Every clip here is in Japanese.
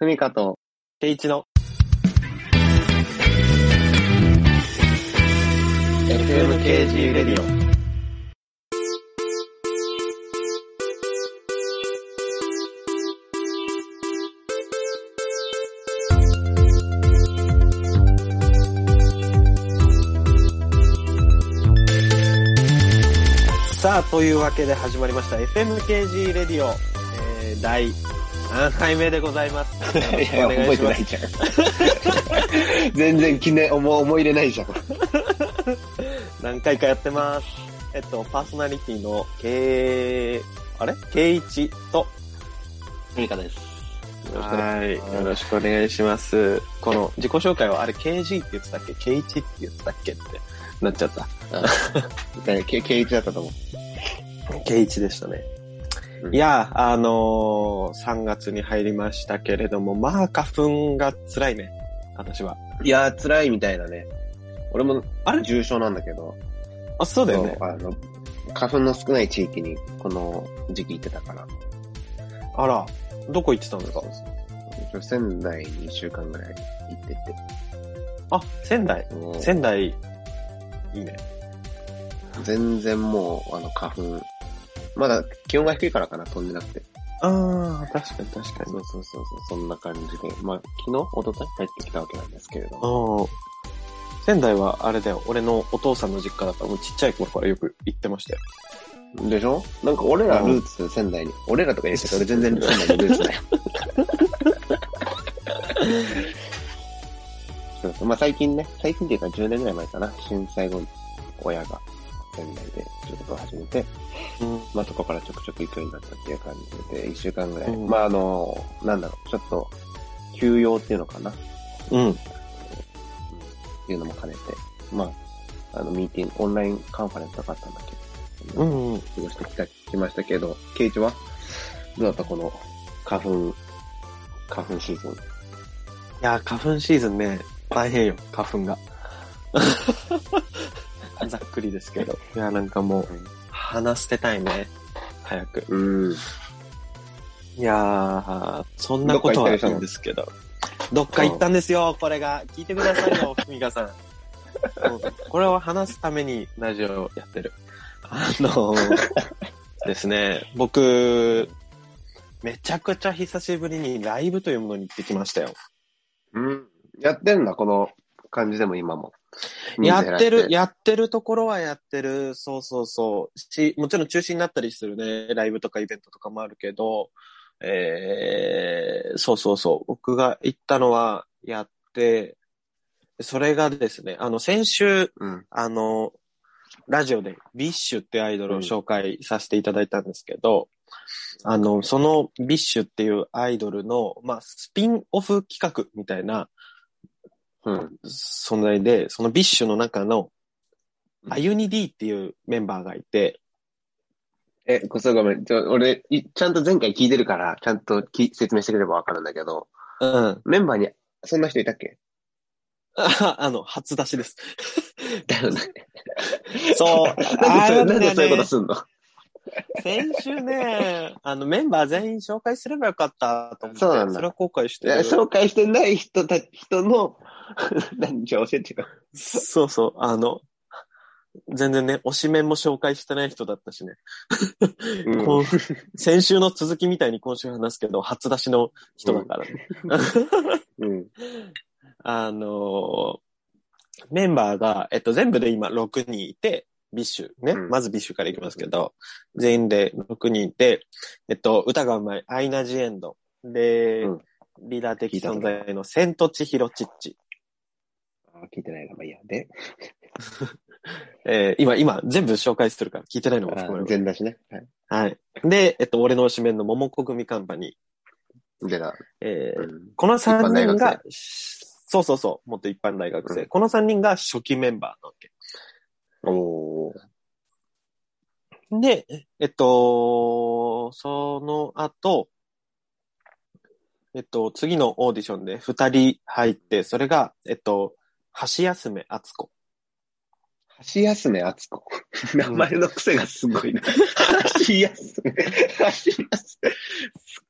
ふみかと、ケイチの。FMKG レディオ。さあ、というわけで始まりました。FMKG レディオ、えー、第何回目でございます。よろしくお願いします。じゃん。全然記念、思思い入れないじゃん。何回かやってます。えっと、パーソナリティの K、あれ ?K1 と、ふみかです。よろしくお願はいい、しますよろしくお願いします。この自己紹介はあれ KG って言ってたっけ ?K1 って言ってたっけってなっちゃった。誰け、ケイチだったと思う。K1 でしたね。うんいや、あのー、3月に入りましたけれども、まあ花粉が辛いね。私は。いやー、辛いみたいだね。俺も、あれ？重症なんだけど、あ、そうだよね。あの、花粉の少ない地域にこの時期行ってたから、あら、どこ行ってたんですか？仙台に1週間ぐらい行ってて。あ、仙台。仙台、いいね。全然もう、あの、花粉、まだ気温が低いからかな、飛んでなくて。ああ、確かに確かに。そうそうそうそう、そんな感じで。まあ、昨日、一昨日帰ってきたわけなんですけれども。ああ。仙台はあれだよ。俺のお父さんの実家だったら、もうちっちゃい頃からよく行ってましたよ。でしょ？なんか俺らルーツ仙台に、俺らとか言うけど俺全然仙台にルーツだよ。そうそうまあ最近ね、最近っていうか10年ぐらい前かな、震災後に親が仙台で仕事を始めて、うん。まあそこからちょくちょく行くようになったっていう感じで、1週間ぐらい。うんまああの、なんだろう、ちょっと休養っていうのかな、うん。っていうのも兼ねて、まあ、あのミーティング、オンラインカンファレンスとかあったんだけ？ど、うん、うん。過ごしてきた、きましたけど、ケイチは？どうだったこの花粉、花粉シーズン？いや、花粉シーズンね、大変よ、花粉が。ざっくりですけど。いや、なんかもう、鼻捨てたいね。早く。うん。いやー、そんなことはいいんですけど。どっか行ったんですよ、これが。聞いてくださいよ、ふみかさんこれを話すためにラジオやってる。あのーですね、僕、めちゃくちゃ久しぶりにライブというものに行ってきましたよ。うん。やってんだ、この感じでも今も。やってる、ややってるところはやってる。そうそうそう。し、もちろん中止になったりするね。ライブとかイベントとかもあるけど、えー、そうそうそう。僕が行ったのはやって、それがですね、あの、先週、うん。あの、ラジオでビッシュってアイドルを紹介させていただいたんですけど、あの、そのビッシュっていうアイドルの、まあ、スピンオフ企画みたいなうん。存在で、そのビッシュの中の、うんアユニ D っていうメンバーがいて、え、こそごめん。ちょ俺、いちゃんと前回聞いてるから、ちゃんとき説明してくれればわかるんだけど、うん。メンバーに、そんな人いたっけ？あ あの、初出しです。だよね。そう。なんでそれなんでそういうことすんの？先週ね、あの、メンバー全員紹介すればよかったと思って、そうなんだそれは後悔してる。紹介してない人た、人の、何じゃあ教えてよ。そうそう、あの、全然ね、推しメンも紹介してない人だったしね。うんこう先週の続きみたいに今週話すけど、初出しの人だからね。うん。あのーメンバーが、えっと、全部で今6人いて、 BiSHね。うんまず BiSHからいきますけど、全員で6人いて、えっと、歌がうまい、アイナ・ジ・エンド。で、うんリーダー的存在のセントチヒロ・チッチ。あ聞いてないな、まあいいや。で、えー今、今、全部紹介するから、聞いてないのもあ含まれる。全出しね。はい。はい。で、えっと、俺の推しメンのモモコグミカンパニでだ。ー。えーうん。この3人一般大が、そうそうそう、元一般大学生。うんこの3人が初期メンバーなわけ。おー。で、えっと、その後、えっと、次のオーディションで二人入って、それが、えっと、橋休め敦子。橋休め敦子。名前の癖がすごいな。橋休め。橋休め。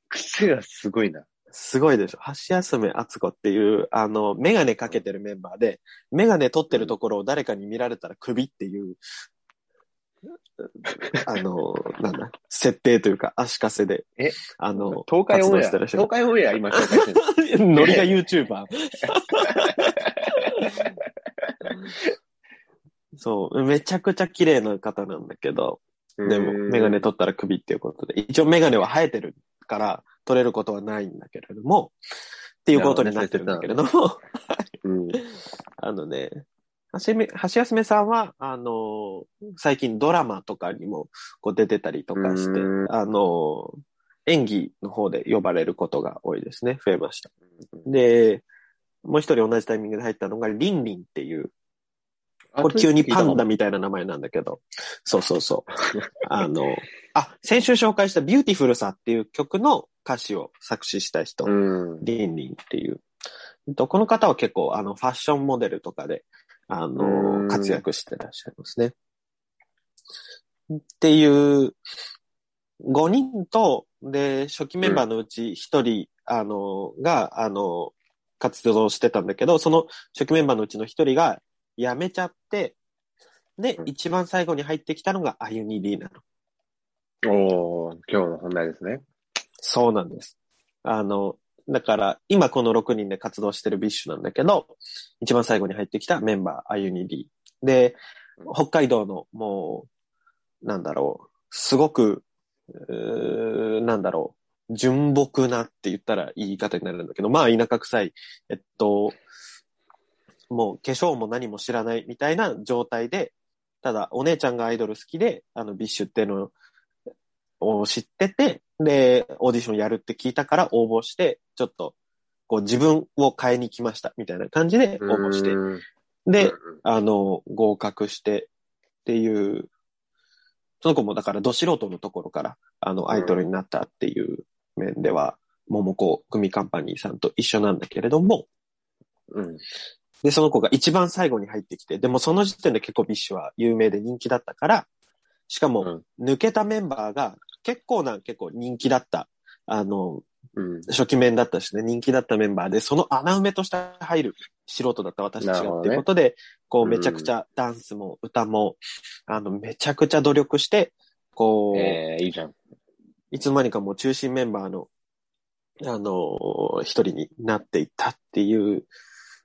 癖がすごいな。すごいでしょ。橋休め敦子っていう、あの、メガネかけてるメンバーで、メガネ取ってるところを誰かに見られたら首っていう、あの、なんだ、設定というか、足かせで。え？あの、東海オンエア、活動し東海オンエア今紹介してる。ノリが YouTuber。そう、めちゃくちゃ綺麗な方なんだけど、でも、メガネ取ったら首っていうことで、一応メガネは生えてるから、取れることはないんだけれども、っていうことになってるんだけれども、うん。あのね、橋休めさんは、あの、最近ドラマとかにもこう出てたりとかしてう、んあの、演技の方で呼ばれることが多いですね。増えました。で、もう一人同じタイミングで入ったのが、リンリンっていう、これ急にパンダみたいな名前なんだけど、そうそうそう。あの、あ、先週紹介した beautifulさっていう曲の歌詞を作詞した人、うん。リンリンっていう。えっとこの方は結構、あの、ファッションモデルとかで、あうの、ん活躍してらっしゃいますね。っていう、5人と、で、初期メンバーのうち1人、あの、が、あの、活動してたんだけど、その初期メンバーのうちの1人が辞めちゃって、でう、ん一番最後に入ってきたのがアユニ・Dなの。おー、今日の本題ですね。そうなんです。あの、だから、今この6人で活動してる BiSHなんだけど、一番最後に入ってきたメンバー、アユニ・D。で、北海道のもう、なんだろう、すごく、なんだろう、純朴なって言ったらいい言い方になるんだけど、まあ田舎臭い、えっと、もう化粧も何も知らないみたいな状態で、ただお姉ちゃんがアイドル好きで、あの BiSHっていうのを知ってて、で、オーディションやるって聞いたから応募して、ちょっと、こう自分を変えに来ましたみたいな感じで応募して、うん。で、、あの、合格してっていう、その子もだからど素人のところから、あの、アイドルになったっていう面では、モモコグミカンパニーさんと一緒なんだけれども、うん。で、その子が一番最後に入ってきて、でもその時点で結構 BiSHは有名で人気だったから、しかも、抜けたメンバーが結構な、結構人気だった、あの、うん。初期メンだったしね、人気だったメンバーで、その穴埋めとして入る素人だった私たちがっていうことで、こう、うんめちゃくちゃダンスも歌も、あの、めちゃくちゃ努力して、こう、えー、いいじゃん。いつの間にかもう中心メンバーの、あの、一人になっていったっていう、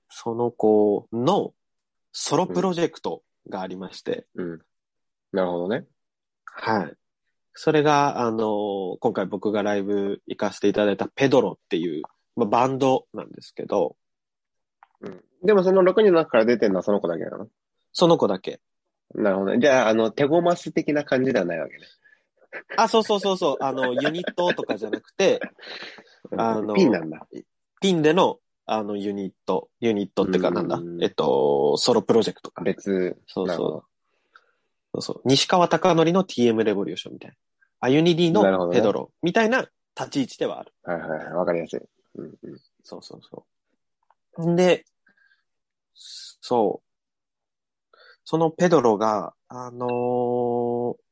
その子のソロプロジェクトがありまして、うん。なるほどね。はい。それが、あの、今回僕がライブ行かせていただいたペドロっていう、まあ、バンドなんですけど、うん。でもその6人の中から出てるのはその子だけなの？その子だけ。なるほどね。じゃあ、あの、手ごます的な感じではないわけね。あ、そうそうそうそう、あの、ユニットとかじゃなくて、うんあのピンなんだ。ピンでの、あの、ユニット、ユニットってかなんだうん、えっと、ソロプロジェクトか。別。そうそう。そうそう。西川貴教の TM レボリューションみたいな。あユニディのペドロみたいな立ち位置ではある。はいはいはい。わかりやすい。うんうん。そうそうそう。んで、そう。そのペドロが、あのー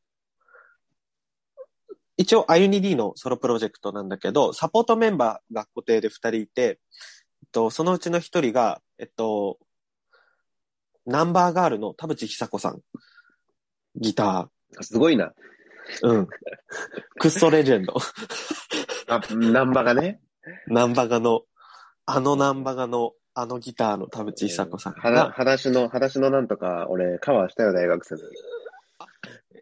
一応、アユニ D のソロプロジェクトなんだけど、サポートメンバーが固定で二人いて、えっと、そのうちの一人が、えっと、ナンバーガールの田淵久子さん。ギタすごいな。ー。うん。クッソレジェンド。あ、ナンバがね。ナンバガの、あのナンバガの、あのギターの田淵久子さんが、はだしの、はだしのなんとか、俺、カバーしたよ、大学生。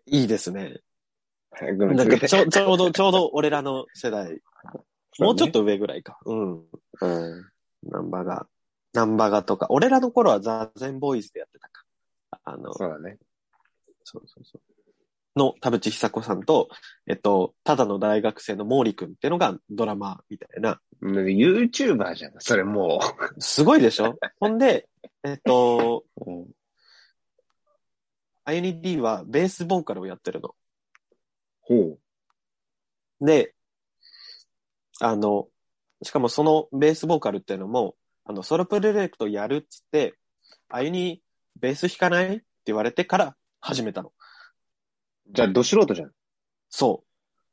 いいですね。なん。かちょ、ちょうど、ちょうど俺らの世代、もうちょっと上ぐらいか。うん。うん。ナンバガ、ナンバガとか、俺らの頃はザ・ゼンボーイズでやってたか。あの、そうだね。そうそうそう。の田淵久子さんと、えっと、ただの大学生の毛利くんっていうのがドラマーみたいな。うん YouTuber じゃん、それもすごいでしょ？ほんで、えっと、あゆに D はベースボーカルをやってるの。ほで、あの、しかもそのベースボーカルっていうのも、あの、ソロプロジェクトやるっつって、あゆにベース弾かないって言われてから始めたの。う。じゃあ、ど素人じゃん。そう。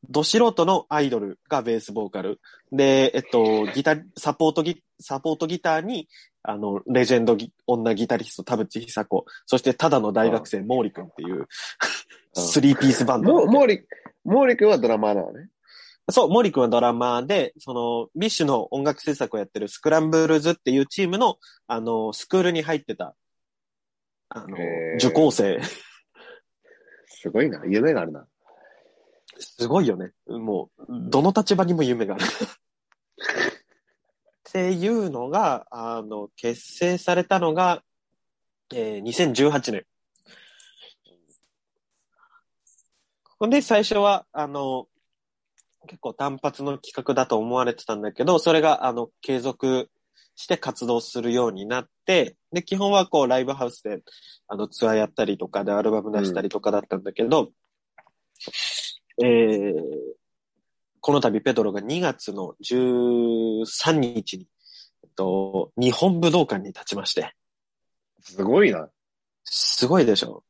ど素人のアイドルがベースボーカル。で、えっと、ギター、サポートギ、サポートギターに、あの、レジェンドギ女ギタリスト田淵久子、そしてただの大学生毛利くんっていう、スリーピースバンド。も、毛利、毛利くんはドラマーなのね。そう、毛利くんはドラマーで、その、 BiSHの音楽制作をやってる SCRAMBLES っていうチームの、あの、スクールに入ってた、あの受講生。すごいな。夢があるな。すごいよね。もう、どの立場にも夢がある。っていうのが、あの、結成されたのが、えー、2018年。ここで最初は、あの、結構単発の企画だと思われてたんだけど、それが、あの、継続して活動するようになって、で、基本はこう、ライブハウスで、あの、ツアーやったりとかでアルバム出したりとかだったんだけど、えー、この度ペドロが2月の13日に、えっと、日本武道館に立ちまして、すごいな。すごいでしょ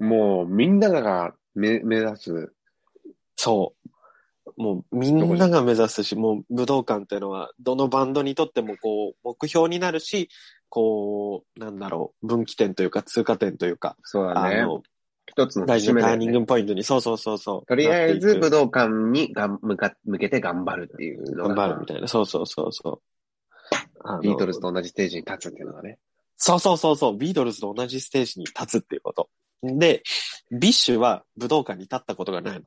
もう、みんなが目目指す。そう。もうみんなが目指すし、もう武道館っていうのは、どのバンドにとってもこう、目標になるし、こう、なんだろう、分岐点というか通過点というか、そうだね。あの、一つの大事なターニン。グポイントに、そうそうそうそう。とりあえず武道館にがん向か向けて頑張るっていうのが頑張るみたいな。そうそうそうそう。ビートルズと同じステージに立つっていうのがね。そうそうそうそう。ビートルズと同じステージに立つっていうこと。で、 BiSHは武道館に立ったことがない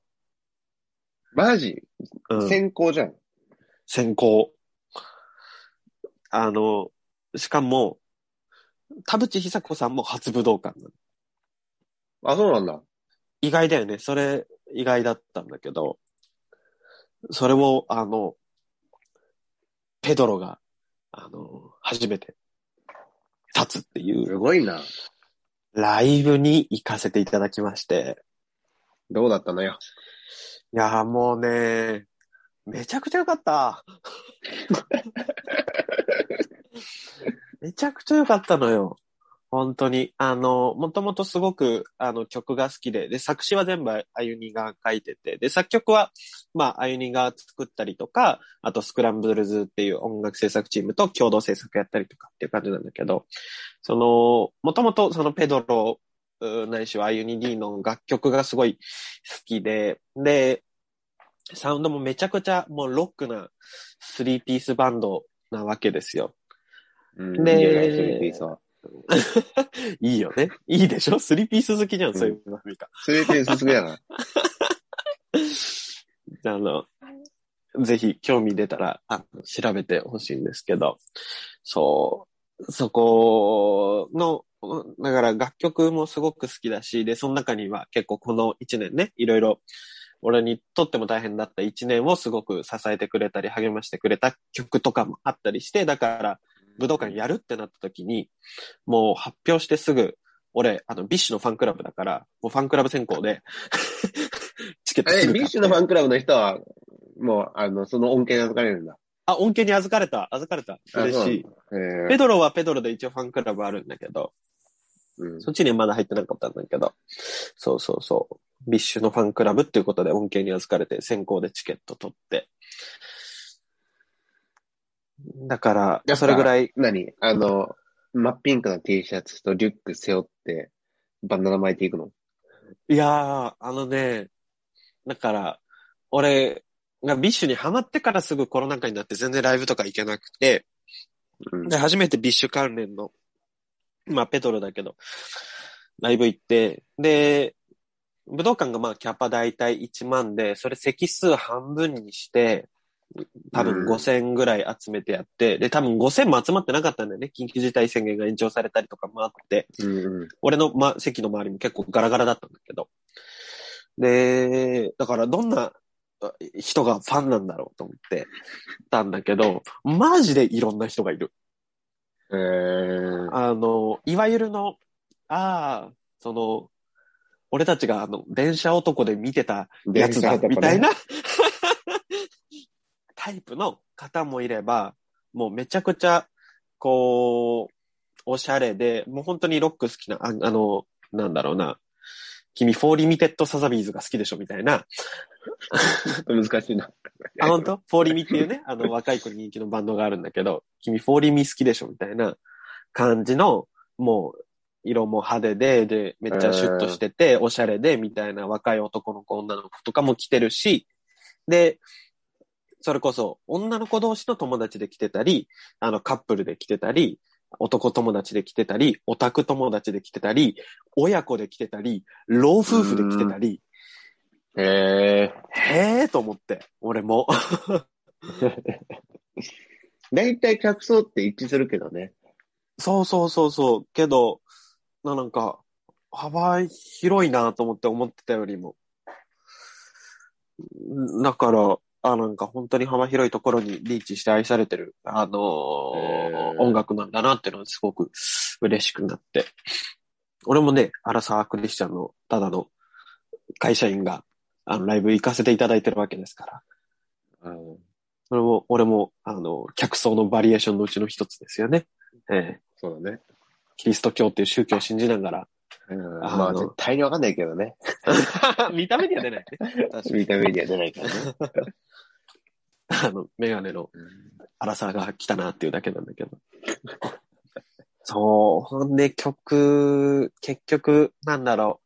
マジ？の。うん。先行じゃん。先行。あの、しかも、田渕ひさ子さんも初武道館なの。あ、そうなんだ。意外だよね。それ、意外だったんだけど、それを、あの、ペドロが、あの、初めて立つっていうすごいな。ライブに行かせていただきまして、どうだったのよ。いやーもうね、めちゃくちゃ良かった。めちゃくちゃ良かったのよ。本当に。あの、もともとすごく、あの、曲が好きで、で、作詞は全部あゆにが書いてて、で、作曲は、まあ、あゆにが作ったりとか、あと、スクランブルズっていう音楽制作チームと共同制作やったりとかっていう感じなんだけど、その、もともとそのペドロ、ないしはあゆに D の楽曲がすごい好きで、で、サウンドもめちゃくちゃもうロックなスリーピースバンドなわけですよ。うん、でいいよねスリーピースは。いいよね。いいでしょ？スリーピース好きじゃん、うんそういうのか。スリーピース好きだな。あの、ぜひ興味出たら、あの調べてほしいんですけど、そう、そこの、だから楽曲もすごく好きだし、で、その中には結構この一年ね、いろいろ、俺にとっても大変だった一年をすごく支えてくれたり励ましてくれた曲とかもあったりして、だから武道館やるってなった時に、もう発表してすぐ、俺、あの、 BiSHのファンクラブだから、もうファンクラブ先行で、チケットすえ、 BiSHのファンクラブの人は、もう、あの、その恩恵に預かれるんだ。あ、恩恵に預かれた。預かれた。嬉しい。 PEDROは PEDROで一応ファンクラブあるんだけど、うんそっちにはまだ入ってなかったんだけど、そうそうそう。 BiSHのファンクラブっていうことで恩恵に預かれて先行でチケット取って。だから、ぱそれぐらい、何？あの、真っピンクの T シャツとリュック背負って、バンダナ巻いていくの？いやー、あのね、だから、俺が BiSHにハマってからすぐコロナ禍になって全然ライブとか行けなくて、うん。で、初めて BiSH関連の、まあ、 PEDROだけど、ライブ行って、で、武道館がまあ、キャパ大体1万で、それ席数半分にして、多分うん5000ぐらい集めてやって、で、多分5000も集まってなかったんだよね。緊急事態宣言が延長されたりとかもあって、うんうん。俺の、ま、席の周りも結構ガラガラだったんだけど。で、だからどんなあ人がファンなんだろうと思ってたんだけど、マジでいろんな人がいる。えー、あの、いわゆるの、ああ、その、俺たちがあの、電車男で見てたやつだ、みたいな、タイプの方もいれば、もうめちゃくちゃ、こう、おしゃれで、もう本当にロック好きな、ああの、なんだろうな、君、04 Limited Sazabys が好きでしょみたいな。難しいな。あ、本当？フォーリミっていうね、あの、若い子に人気のバンドがあるんだけど、君、フォーリミ好きでしょみたいな感じの、もう、色も派手で、で、めっちゃシュッとしてて、おしゃれで、みたいな若い男の子、女の子とかも来てるし、で、それこそ、女の子同士の友達で来てたり、あの、カップルで来てたり、男友達で来てたり、オタク友達で来てたり、親子で来てたり、老夫婦で来てたり、へえ。へえーと思って、俺も。大体客層って一致するけどね。そうそうそうそう。けど、ななんか、幅広いなと思って思ってたよりも。だから、あ、なんか本当に幅広いところにリーチして愛されてる、あのー音楽なんだなっていうのはすごく嬉しくなって。俺もね、アラサークリスチャンのただの会社員が、あの、ライブ行かせていただいてるわけですから。うん。それも、俺も、あの、客層のバリエーションのうちの一つですよね。ええそうだね。キリスト教っていう宗教を信じながら。うん、まあ、絶対にわかんないけどね。見た目には出ないね。見た目には出ないからね。あの、メガネのうん荒さが来たなっていうだけなんだけど。そう。ほんで、曲、結局、なんだろ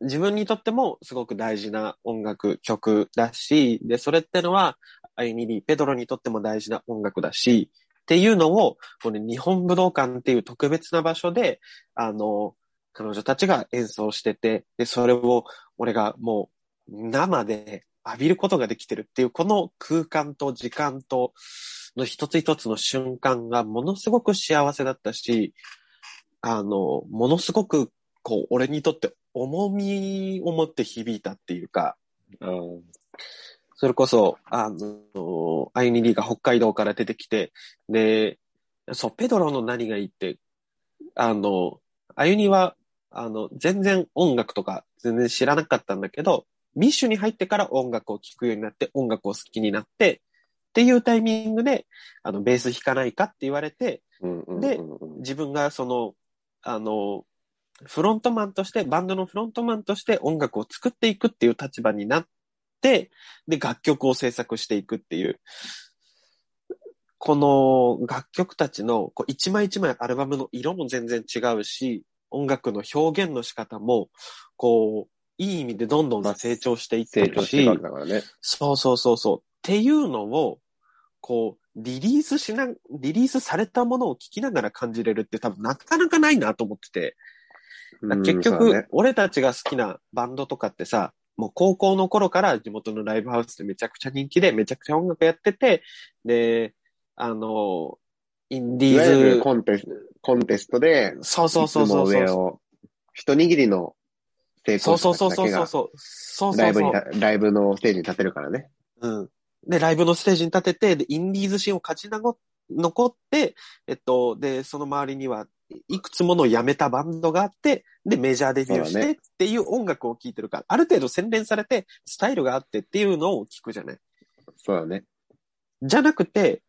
う。自分にとってもすごく大事な音楽、曲だし、で、それってのは、アイニリー、ペドロにとっても大事な音楽だし、っていうのを、この日本武道館っていう特別な場所で、あの、彼女たちが演奏してて、で、それを俺がもう生で浴びることができてるっていう、この空間と時間との一つ一つの瞬間がものすごく幸せだったし、あの、ものすごく、こう、俺にとって重みを持って響いたっていうか、うん。それこそ、あの、アイニリーが北海道から出てきて、で、そう、ペドロの何がいいって、あの、アユニは、あの、全然音楽とか全然知らなかったんだけど、 BiSHに入ってから音楽を聴くようになって、音楽を好きになって、っていうタイミングで、あの、ベース弾かないかって言われて、でうん自分がその、あの、フロントマンとして、バンドのフロントマンとして音楽を作っていくっていう立場になって、で、楽曲を制作していくっていう。この楽曲たちのこう一枚一枚アルバムの色も全然違うし、音楽の表現の仕方も、こう、いい意味でどんどん成長していってるし。そうそうそうそう。っていうのを、こう、リリースしな、リリースされたものを聞きながら感じれるって多分なかなかないなと思ってて。うん結局、ね俺たちが好きなバンドとかってさ、もう高校の頃から地元のライブハウスでめちゃくちゃ人気で、めちゃくちゃ音楽やってて、で、あの、インディーズ、るコンテスト、コンテストで、そうそうそうそう。上を、一握りの成功者たちだけがそう。そうライ。ブにた、ライブのステージに立てるからね。うん。で、ライブのステージに立てて、で、インディーズシーンを勝ちなご、残って、えっと、で、その周りには、いくつもの辞めたバンドがあって、で、メジャーデビューしてっていう音楽を聴いてるから、ある程度洗練されて、スタイルがあってっていうのを聞くじゃない。そうだね。じゃなくて、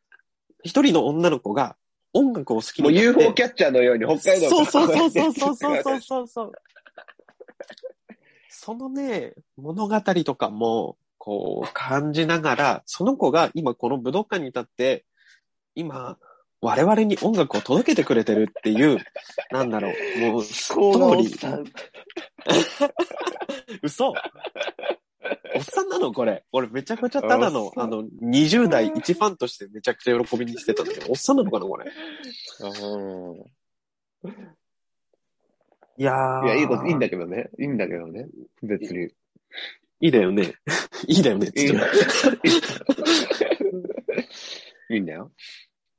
一人の女の子が音楽を好きもうになって。UFO キャッチャーのように北海道そうそうそうそうそうそうそうそう。そのね、物語とかも、こう、感じながら、その子が今この武道館に立って、今、我々に音楽を届けてくれてるっていう、なんだろう、もう、ストーリー。嘘おっさんなのこれ。俺めちゃくちゃただのあの、20代一ファンとしてめちゃくちゃ喜びにしてたんだけど、おっさんなのかなこれ。うんいやー。いや、いいこと、いいんだけどね。いいんだけどね。別に。いいだよね。いいだよね。いいんだっ いいんだよ。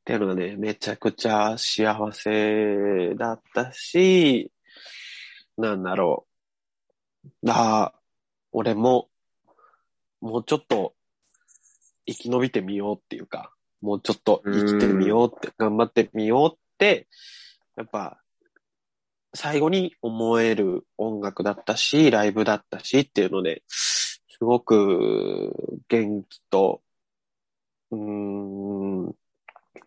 ていうのがね、めちゃくちゃ幸せだったし、なんだろう。ああ、俺も、もうちょっと生き延びてみようっていうか、もうちょっと生きてみようって、頑張ってみようって、やっぱ、最後に思える音楽だったし、ライブだったしっていうので、すごく元気と、うーん、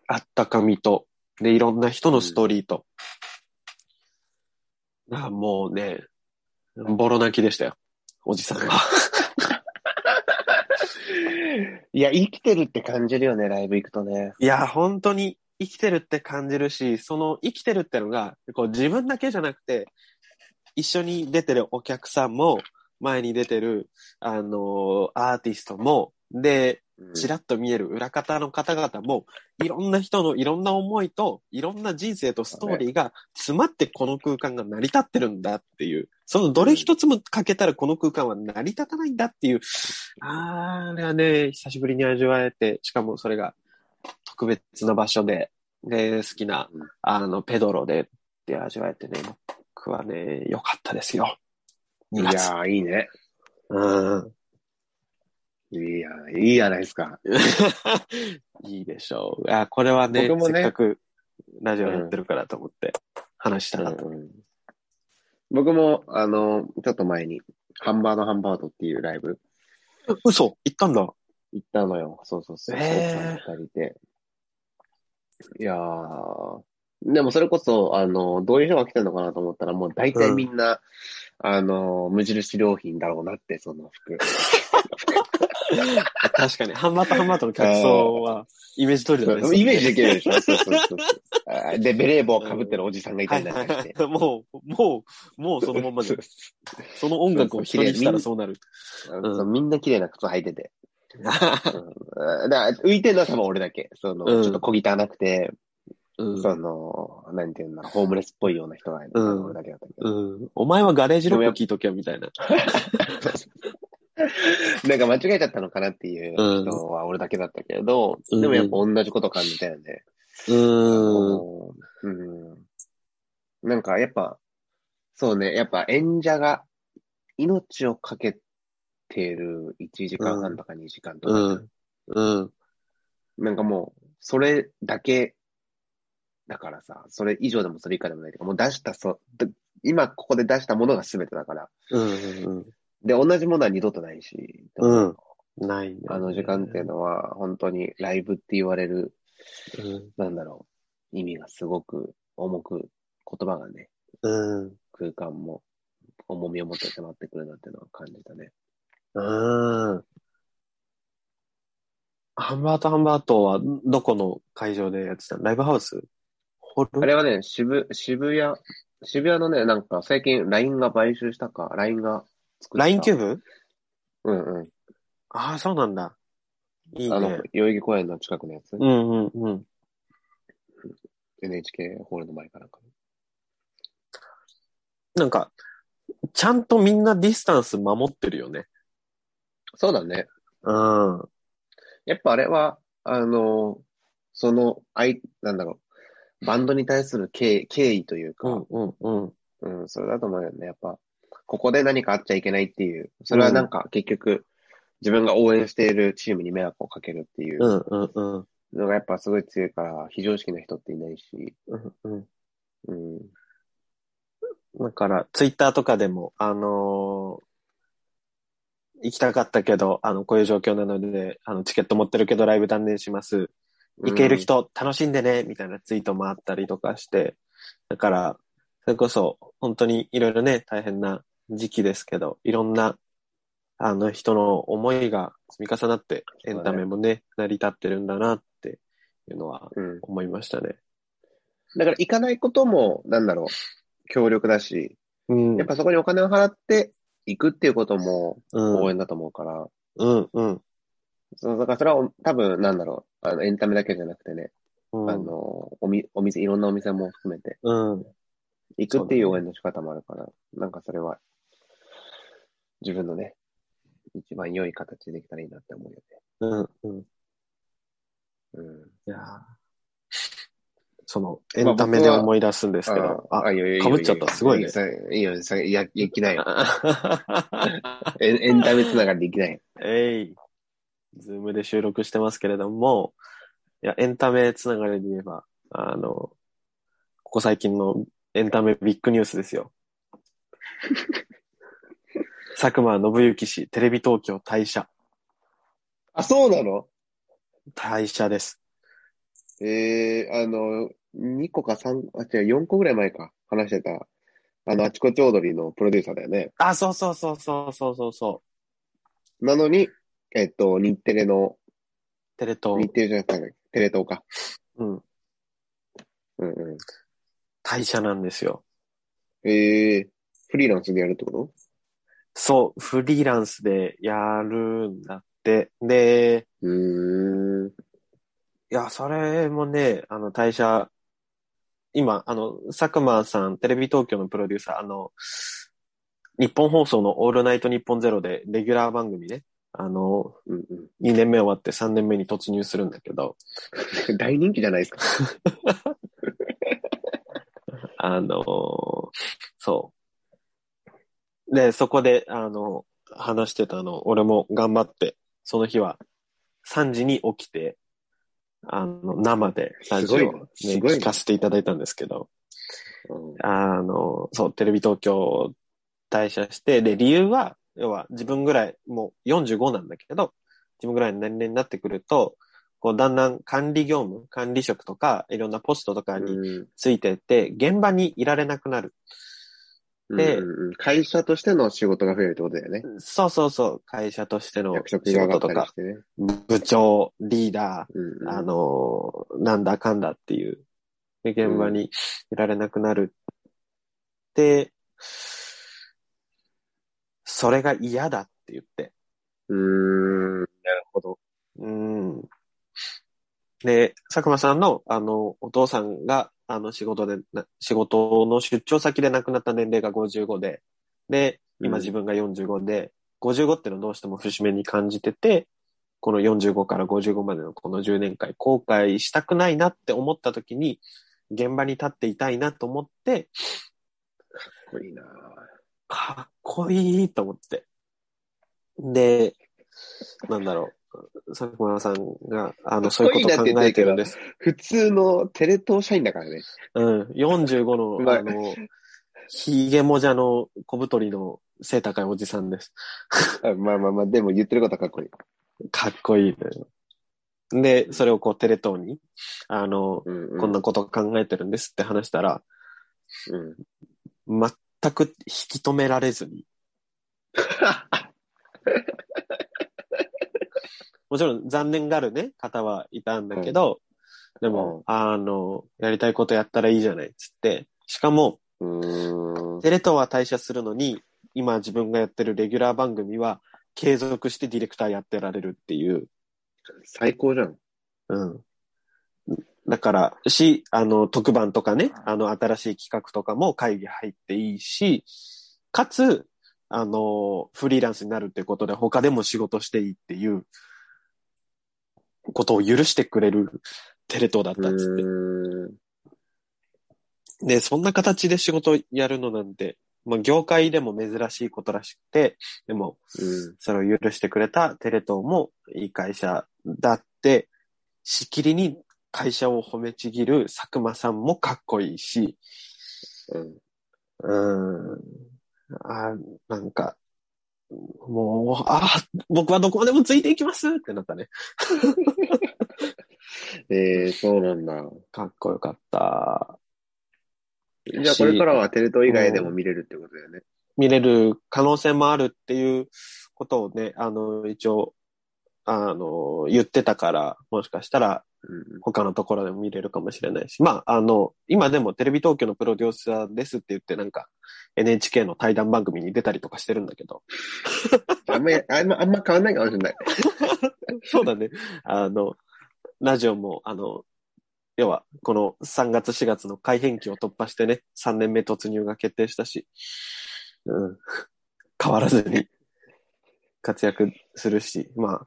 あったかみと、で、いろんな人のストーリーと、あもうね、ボロ泣きでしたよ。おじさんが。いや、生きてるって感じるよね、ライブ行くとね。いや、本当に生きてるって感じるし、その生きてるってのが、こう自分だけじゃなくて、一緒に出てるお客さんも、前に出てる、あのアーティストも、で、ちらっと見える裏方の方々も、いろんな人のいろんな思いと、いろんな人生とストーリーが詰まってこの空間が成り立ってるんだっていう、そのどれ一つもかけたらこの空間は成り立たないんだっていう、あれはね、久しぶりに味わえて、しかもそれが特別な場所で、で、好きな、あの、ペドロでって味わえてね、僕はね、良かったですよ。いやー、いいね。うん。いや、いいじゃないですか。いいでしょう。あ、これはね、僕もねせっかくラジオやってるからと思って話したかった。うん僕も、あの、ちょっと前に、ハンバードハンバードっていうライブ嘘行ったんだ。行ったのよ。そうそうそう。へー人で。いやー。でもそれこそ、あの、どういう人が来てるのかなと思ったら、もう大体みんな、あの、無印良品だろうなって、その服。確かに、ハンバートハンバートの客層は、イメージ通りだね。イメージできるでしょ そうそうそうで、ベレー帽をかぶってるおじさんがいたはいりなんかして。はいはい。もう、もう、もうそのまんまでその音楽を人にしたらそうなる。みんな綺麗な靴履いてて。うんだから浮いてるのは多分俺だけ。その、うんちょっと小汚くて、うんその、なんていうんだろう、ホームレスっぽいような人がいるのうだけだったけど。うん。お前はガレージロック聞いとけよ、みたいな。なんか間違えちゃったのかなっていう人は俺だけだったけど、うんでもやっぱ同じこと感じたよね。うーん。うん。なんかやっぱ、そうね、やっぱ演者が命をかけてる1時間半とか2時間とか、うん。うん。なんかもう、それだけだからさ、それ以上でもそれ以下でもないとか、もう出したそ、で今ここで出したものが全てだから。うん。で、同じものは二度とないし、うん。ないね。あの時間っていうのは、本当にライブって言われる、うん。なんだろう、意味がすごく重く、言葉がね、うん。空間も重みを持って迫ってくるなっていうのは感じたね。うん。ハンバートハンバートはどこの会場でやってた？のライブハウス？ホール？あれはね、渋、渋谷、渋谷のね、なんか最近 LINE が買収したか、LINE が作った。?LINE キューブ？うんうん。ああ、そうなんだ。いいあのね。、代々木公園の近くのやつ、うんうんうん。NHK ホールの前かなんか。なんか、ちゃんとみんなディスタンス守ってるよね。そうだね。うん。やっぱあれは、あの、その、あい、なんだろう、バンドに対する敬敬意というか、うんうんうん。うん、それだと思うよね。やっぱ、ここで何かあっちゃいけないっていう、それはなんか結局、自分が応援しているチームに迷惑をかけるっていう。うんうんうん。のがやっぱすごい強いから、非常識な人っていないし、うんうん。うん、だから、ツイッターとかでも、あのー行きたかったけど、あの、こういう状況なので、あの、チケット持ってるけどライブ断念します。行ける人楽しんでね、みたいなツイートもあったりとかして、だから、それこそ、本当にいろいろね、大変な時期ですけど、いろんな、あの人の思いが積み重なって、エンタメもね、成り立ってるんだなっていうのはうん。思いましたね。だから行かないことも、なんだろう、協力だし、うん。やっぱそこにお金を払って行くっていうこともうん、応援だと思うから、うん、うん。そうだからそれは多分、なんだろう、あの、エンタメだけじゃなくてね、うん、あの、おみ、お店、いろんなお店も含めて、うん。行くっていう応援の仕方もあるから、なんかそれは、自分のね、一番良い形でできたらいいなって思うようん、うん。ね。うん。いやーその、エンタメで思い出すんですけど、あ、あ、いいよいいよいいよ被っちゃったすごいねさいいよ、さいや、いきない よ。エンタメつながりできないよ。えい。ズームで収録してますけれども、いや、エンタメつながりで言えば、あの、ここ最近のエンタメビッグニュースですよ。佐久間宣行氏、テレビ東京退社。あ、そうなの？退社です。ええあの、2個か3、あ、違う、4個ぐらい前か、話してた。あの、あちこち踊りのプロデューサーだよね。あ、そうそうそうそうそうそうそう。なのに、えっと、日テレの、テレ東。日テレじゃなくて、テレ東か。うん。うんう退社なんですよ。ん。ええフリーランスでやるってこそう、フリーランスでやるんだって。で、とうーん。いや、それもね、あの、退社、今、あの、佐久間さん、テレビ東京のプロデューサー、あの、日本放送のオールナイトニッポンゼロで、レギュラー番組ね、あの、うんうん。2年目終わって3年目に突入するんだけど、大人気じゃないですか。あのーそう。で、そこで、あの、話してたの、俺も頑張って、その日は3時に起きて、あの、生でラジオを、ね。聞かせていただいたんですけど、うん。あの、そう、テレビ東京退社して、で、理由は、要は自分ぐらい、もう45なんだけど、自分ぐらいの年齢になってくると、こう、だんだん管理業務、管理職とか、いろんなポストとかにうん。ついてって、現場にいられなくなる。でうんうん会社としての仕事が増えるってことだよね。そうそうそう、会社としての仕事とか、ね。部長、リーダー、うんうんあの、なんだかんだっていう、で現場にいられなくなる。で、それが嫌だって言って。うーん、なるほど。うん。で、佐久間さんの、あの、お父さんが、あの、仕事でな、仕事の出張先で亡くなった年齢が55で、で、今うん自分が45で、55ってのをどうしても節目に感じてて、この45から55までのこの10年間、後悔したくないなって思った時に、現場に立っていたいなと思って、かっこいいなかっこいいと思って。で、なんだろう。佐久間さんが、あの、そういうことを考えてるんです。普通のテレ東社員だからね。うん。45の、あの、ひげもじゃの小太りの背高いおじさんです。あまあまあまあ、でも言ってることはかっこいい。かっこいいのよ。で、それをこうテレ東に、あの、うんうん、こんなこと考えてるんですって話したら、うん。全く引き止められずに、もちろん残念がるね、方はいたんだけど、でも、あの、やりたいことやったらいいじゃないっつって、しかも。テレ東は退社するのに、今自分がやってるレギュラー番組は継続してディレクターやってられるっていう。最高じゃん。うん。だから、し、あの、特番とかね、あの、新しい企画とかも会議入っていいし、かつ、あの、フリーランスになるってことで他でも仕事していいっていうことを許してくれるテレ東だったっつって。で、そんな形で仕事をやるのなんて、まあ、業界でも珍しいことらしくて、でも、うん。それを許してくれたテレ東もいい会社だって、しきりに会社を褒めちぎる佐久間さんもかっこいいし、うん。うーん、あなんか、もう、あ僕はどこまでもついていきますってなったね。えー、そうなんだ。かっこよかった。じゃあこれからはテレ東以外でも見れるってことだよね。見れる可能性もあるっていうことをね、あの、一応、あの、言ってたから、もしかしたらうん。他のところでも見れるかもしれないし、まあ、あの、今でもテレビ東京のプロデューサーですって言ってなんか NHK の対談番組に出たりとかしてるんだけど。あんまり、あんま、あんま変わんないかもしれない。そうだね。あの、ラジオも、あの、要は、この3月4月の改編期を突破してね、3年目突入が決定したし、うん、変わらずに活躍するし、まあ、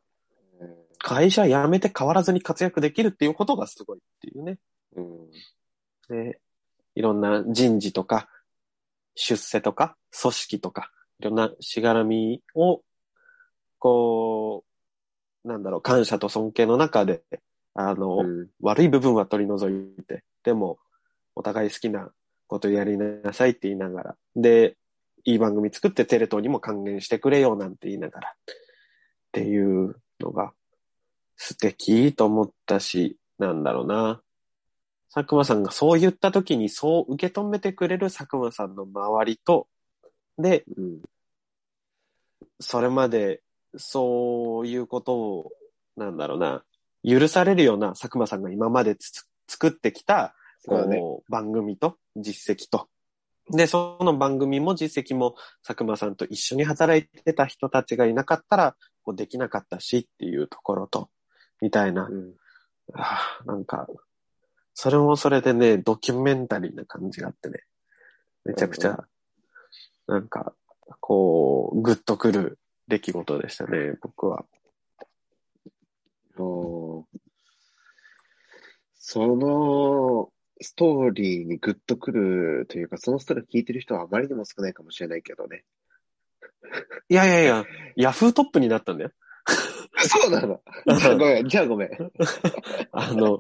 会社辞めて変わらずに活躍できるっていうことがすごいっていうね。うん。で、いろんな人事とか、出世とか、組織とか、いろんなしがらみを、こう、なんだろう、感謝と尊敬の中で、あの、うん。悪い部分は取り除いて、でも、お互い好きなことやりなさいって言いながら、で、いい番組作ってテレ東にも還元してくれよなんて言いながら、っていうのが素敵と思ったし、なんだろうな。佐久間さんがそう言った時にそう受け止めてくれる佐久間さんの周りと、で、うん。それまでそういうことを、なんだろうな、許されるような佐久間さんが今までつ作ってきた、そうだね。番組と実績と。で、その番組も実績も佐久間さんと一緒に働いてた人たちがいなかったら、こうできなかったしっていうところと、みたいな。うん。ああなんか、それもそれでね、ドキュメンタリーな感じがあってね。めちゃくちうんゃ、なんか、こう、グッとくる出来事でしたね、僕は。おーそのストーリーにグッとくるというか、そのストーリーを聞いてる人はあまりにも少ないかもしれないけどね。いやいやいや、ヤフートップになったんだよ。そうなの。じゃあごめん、じゃあごめん。あの、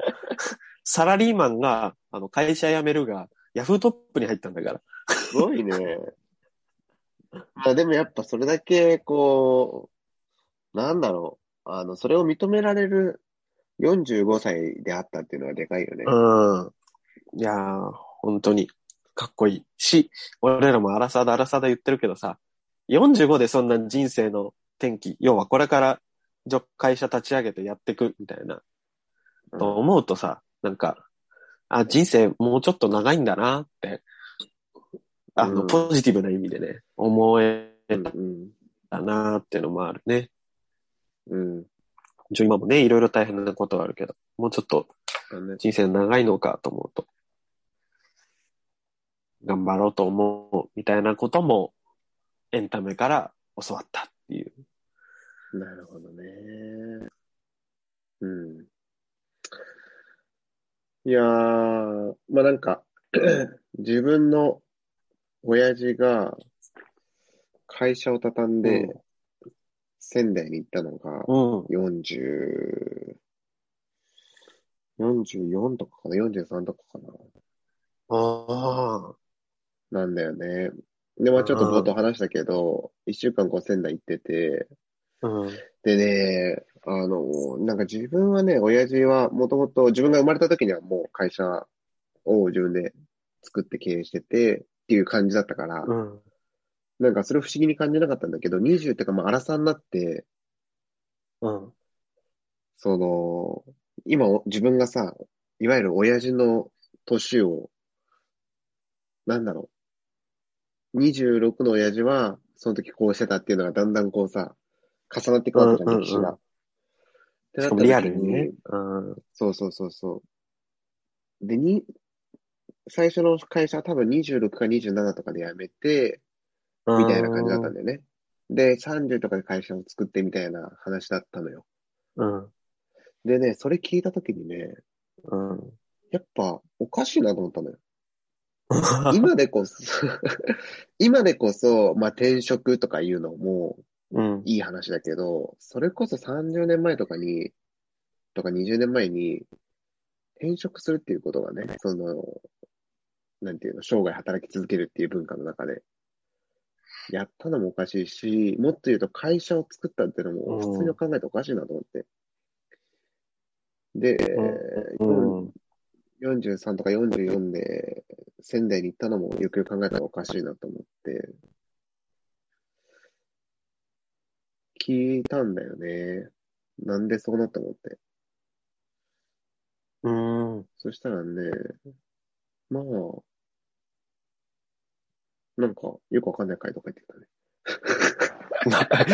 サラリーマンが、あの、会社辞めるが、ヤフートップに入ったんだから。すごいね。まあでもやっぱそれだけ、こう、なんだろう。あの、それを認められる45歳であったっていうのはでかいよね。うん。いやー、本当に、かっこいい。し、俺らもアラサーだアラサーだ言ってるけどさ、45でそんな人生の転機、要はこれから会社立ち上げてやっていくみたいな、と思うとさ、なんか、あ、人生もうちょっと長いんだなって、あの、うんポジティブな意味でね、思えたなっていうのもあるね。うん。一応今もね、いろいろ大変なことはあるけど、もうちょっと人生長いのかと思うと、頑張ろうと思うみたいなことも、エンタメから教わったっていう。なるほどね。うん。いやー、まあなんか、自分の親父が会社を畳んで、仙台に行ったのがうん。40、44とかかな ?43 とかかなああ。なんだよね。で、まあちょっと冒頭話したけど、一週間こう仙台行ってて、うん。でね、あの、なんか自分はね、親父はもともと自分が生まれた時にはもう会社を自分で作って経営しててっていう感じだったから、うん。なんかそれ不思議に感じなかったんだけど、20ってかまあ、荒さになって、うん。その、今自分がさ、いわゆる親父の年を、なんだろう、26の親父は、その時こうしてたっていうのがだんだんこうさ、重なっていくわけじゃん、歴史が。しかもリアルにね。うん。そうそうそうそう。で、に、最初の会社は多分26か27とかで辞めて、みたいな感じだったんだよね。で、30とかで会社を作ってみたいな話だったのよ。うん。でね、それ聞いたときにね、うん。やっぱおかしいなと思ったのよ。今でこそ、今でこそ、まあ、転職とかいうのもうん。いい話だけど、それこそ30年前とかに、とか20年前に、転職するっていうことがね、その、なんていうの、生涯働き続けるっていう文化の中で、やったのもおかしいし、もっと言うと会社を作ったっていうのも普通に考えておかしいなと思って。で、うん。43とか44で仙台に行ったのもよくよく考えたらおかしいなと思って、聞いたんだよね。なんでそうなったのって。うん。そしたらね、まあ、なんか、よくわかんない回答書いてたね。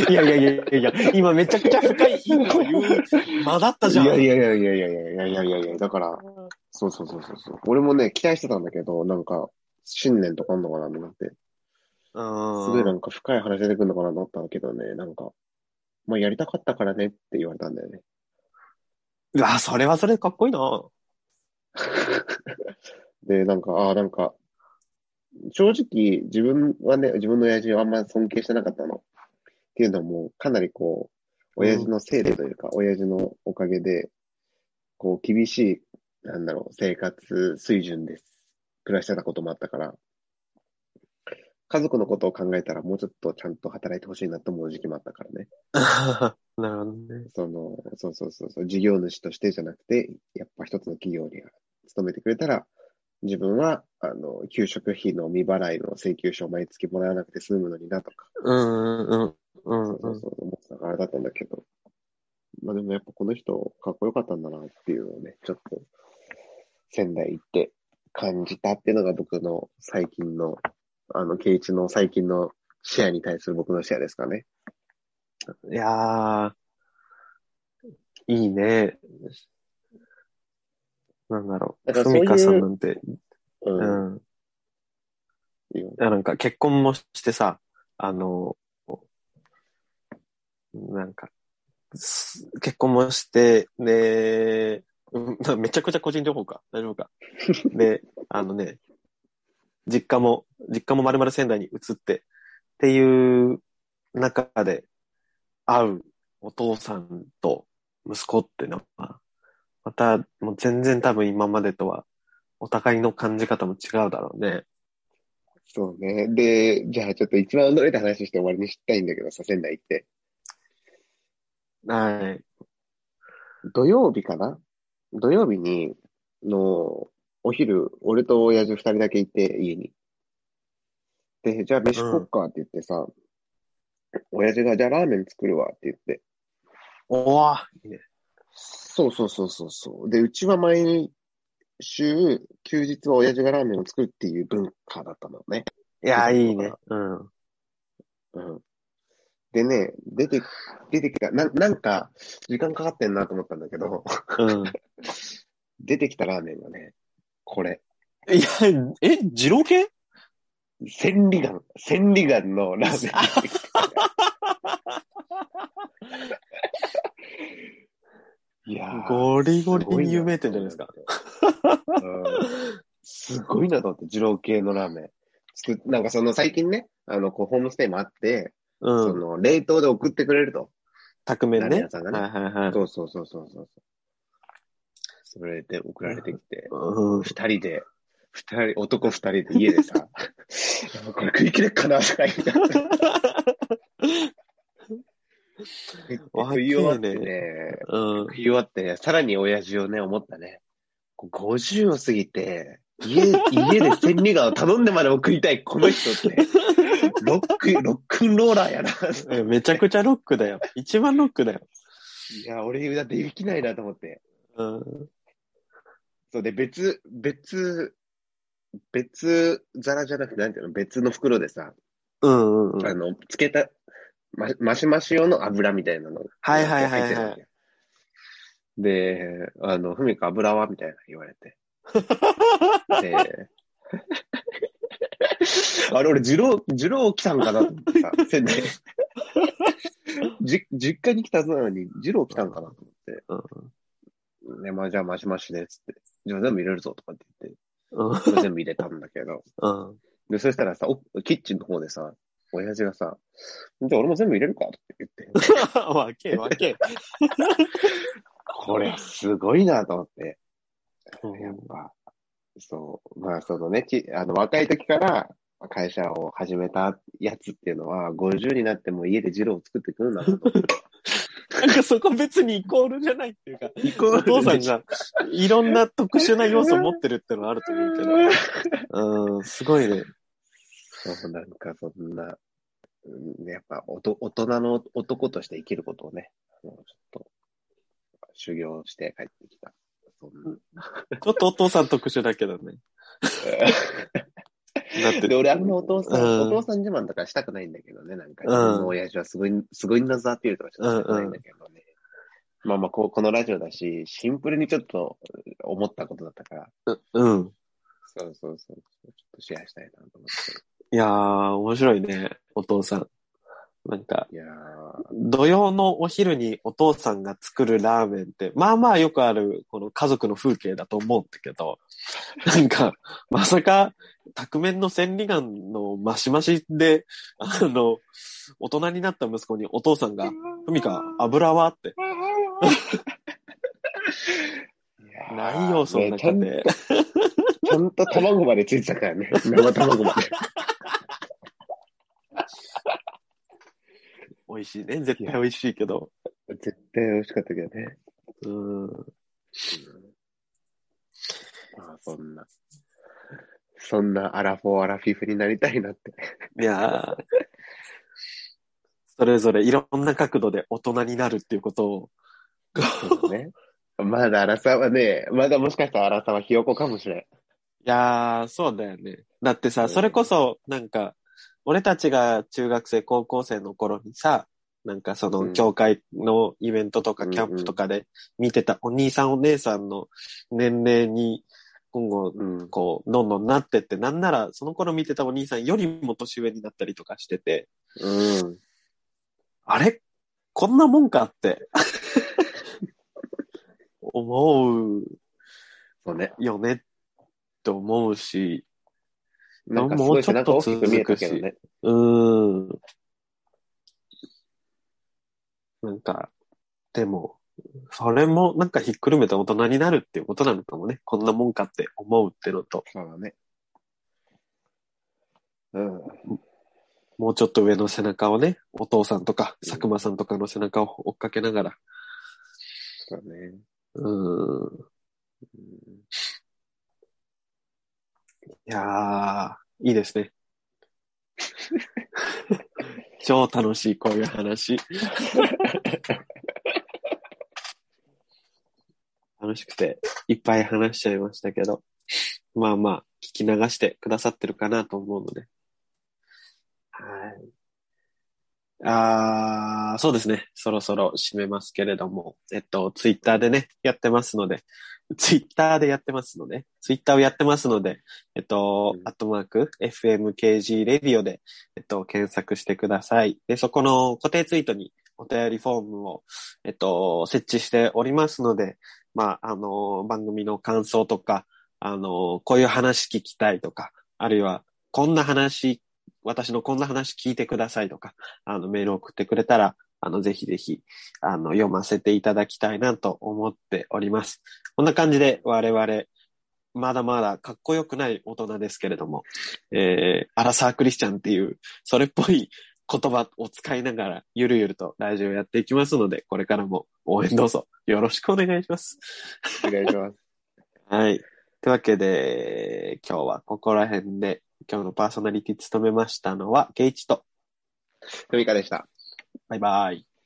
い やいやいやいやいや、今めちゃくちゃ深い意味を言う間だったじゃん。いやいやいやいやいやいやいやいやいやいや、だから、そうそうそうそうそう。俺もね、期待してたんだけど、なんか、新年とかあんのかなと思って。すごいなんか深い話出てくるのかなと思ったんだけどね、なんか、まあやりたかったからねって言われたんだよね。うわ、それはそれでかっこいいな。で、なんか、ああ、なんか、正直自分はね、自分の親父をあんま尊敬してなかったの。っていうのも、かなりこう、親父のせいでというか、親父のおかげで、こう、厳しい、なんだろう、生活水準です。暮らしてたこともあったから、家族のことを考えたらもうちょっとちゃんと働いてほしいなと思う時期もあったからね。なるほどね。その、そうそうそう。そう、事業主としてじゃなくて、やっぱ一つの企業に勤めてくれたら、自分は、あの、給食費の未払いの請求書を毎月もらわなくて済むのになとか、うんうんうんそうそうそう。思ってたからだったんだけど、まあでもやっぱこの人かっこよかったんだなっていうのをね、ちょっと仙台行って感じたっていうのが僕の最近の、あの、ケイチの最近のシェアに対する僕のシェアですかね。いやー、いいね。なんだろう。ふみかさんなんて、う。うんん。いいよいやなんか結婚もしてさ、あの、なんか、す結婚もして、で、う んめちゃくちゃ個人情報か。大丈夫か。で、あのね、実家も、実家も丸々仙台に移って、っていう中で会うお父さんと息子ってのは、また、もう全然多分今までとは、お互いの感じ方も違うだろうね。そうね。で、じゃあちょっと一番驚いた話して終わりにしたいんだけどさ、仙台行って。はい。土曜日かな？土曜日に、の、お昼、俺と親父二人だけいて、家に。で、じゃあ飯食おっかって言ってさ、親父がじゃあラーメン作るわって言って。おわいいね。そうそうそうそうそう。で、うちは毎週、休日は親父がラーメンを作るっていう文化だったのね。いや、いいね。うん。うん。でね、出て、出てきた、な、なんか、時間かかってんなと思ったんだけど、うん。出てきたラーメンがね、これ。いや、え、二郎系？千里眼、千里眼のラーメン。いやーゴリゴリに有名店じゃないですか。うんすごいなと思って、二郎系のラーメン。なんかその最近ね、あの、こう、ホームステイもあって、そうん。の、冷凍で送ってくれると。宅麺ねラーメン屋。さんがね。はいはいはい。そうそうそうそうそう。それで送られてきて、うん。二人で、二人、男二人で家でさ、これ食い切れっかなとか言って。食い終わってね、うん。食い終わってね、さらに親父をね、思ったね。こう50を過ぎて、家、家で千里眼を頼んでまでも食いたい、この人って。ロック、ロックンローラーやな。えめちゃくちゃロックだよ。一番ロックだよ。いや、俺だってできないなと思って。うん。そうで、別、別、別皿じゃなくて、なんていうの、別の袋でさ、うんうんうん。あの、つけた、ま、マシマシ用の油みたいなの。はいはいはいはい入ってるわけで、あの、ふみか油は？みたいな言われて。で、あれ、俺、二郎、二郎来たんかなと思ってさ、仙台。じ、実家に来たのに、二郎来たんかなと思って。ね、まあ、じゃあ、マシマシで、つって。じゃあ、全部入れるぞ、とかって言って。うん。全部入れたんだけど。うん。で、そしたらさ、おキッチンの方でさ、親父がさ、じゃあ俺も全部入れるかって言って。わ けわけ。これ、すごいなと思って。うんやっぱ、そう、まあ、そのね、ちあの、若い時から会社を始めたやつっていうのは、50になっても家でジローを作ってくるんだなと。なんかそこ別にイコールじゃないっていうか、イコお父さんがいろんな特殊な要素を持ってるってのはあると思うけど。うん、すごいね。そう、なんかそんな、うんやっぱおと大人の男として生きることをね、あのちょっと、修行して帰ってきた。そんなちょっとお父さん特殊だけどね。だってで、、俺あんまお父さん、うんお父さん自慢とかしたくないんだけどね、なんか、うん親父はすごい、すごいんだぞアピールとかしたくないんだけどね。まあまあこう、このラジオだし、シンプルにちょっと思ったことだったから、うん。そうそうそう、ちょっとシェアしたいなと思っいやー、面白いね、お父さん。なんか、土曜のお昼にお父さんが作るラーメンって、まあまあよくある、この家族の風景だと思うんだけど、なんか、まさか、宅麺の千里眼のマシマシで、あの、大人になった息子にお父さんが、ふみか、油はって、ないよ、そんなねちゃん家庭。ちゃんと卵までついてたからね。生卵まで。美味しいね。絶対美味しいけど。絶対美味しかったけどね。うん。あわ、そんな。そんなアラフォー、アラフィフになりたいなって。いやーそれぞれいろんな角度で大人になるっていうことを、そうだね。まだアラサーはね、まだもしかしたらアラサーはひよこかもしれん。いやー、そうだよね。だってさ、うんそれこそ、なんか、俺たちが中学生、高校生の頃にさ、なんかそうんの、教会のイベントとかキャンプとかで見てたお兄さんお姉さんの年齢に、今後、うん。こう、どんどんなってって、なんなら、その頃見てたお兄さんよりも年上になったりとかしてて、うん。あれ？こんなもんかって、思うそうね。よねって思うし、なんかすごい背中大きく見えたけどね。うーん。なんか、でも、それもなんかひっくるめて大人になるっていうことなのかもね。こんなもんかって思うってのと、そうだね。うん。もうちょっと上の背中をね、お父さんとか佐久間さんとかの背中を追っかけながら、そうだね。うーん。うんいやー、いいですね。超楽しい、こういう話。楽しくて、いっぱい話しちゃいましたけど、まあまあ、聞き流してくださってるかなと思うので。はい。あー、そうですね。そろそろ締めますけれども、えっと、ツイッターでね、やってますので、ツイッターでやってますので、ツイッターをやってますので、えっと、うんアットマーク、FMKG レディオで、えっと、検索してください。で、そこの固定ツイートにお便りフォームを、えっと、設置しておりますので、まあ、あの、番組の感想とか、あの、こういう話聞きたいとか、あるいは、こんな話、私のこんな話聞いてくださいとか、あの、メールを送ってくれたら、あの、ぜひぜひ、あの、読ませていただきたいなと思っております。こんな感じで我々、まだまだかっこよくない大人ですけれども、えー、アラサークリスチャンっていう、それっぽい言葉を使いながら、ゆるゆるとラジオやっていきますので、これからも応援どうぞよろしくお願いします。お願いします。はい。というわけで、今日はここら辺で、今日のパーソナリティ務めましたのは、ケイチと、ふみかでした。バイバイ。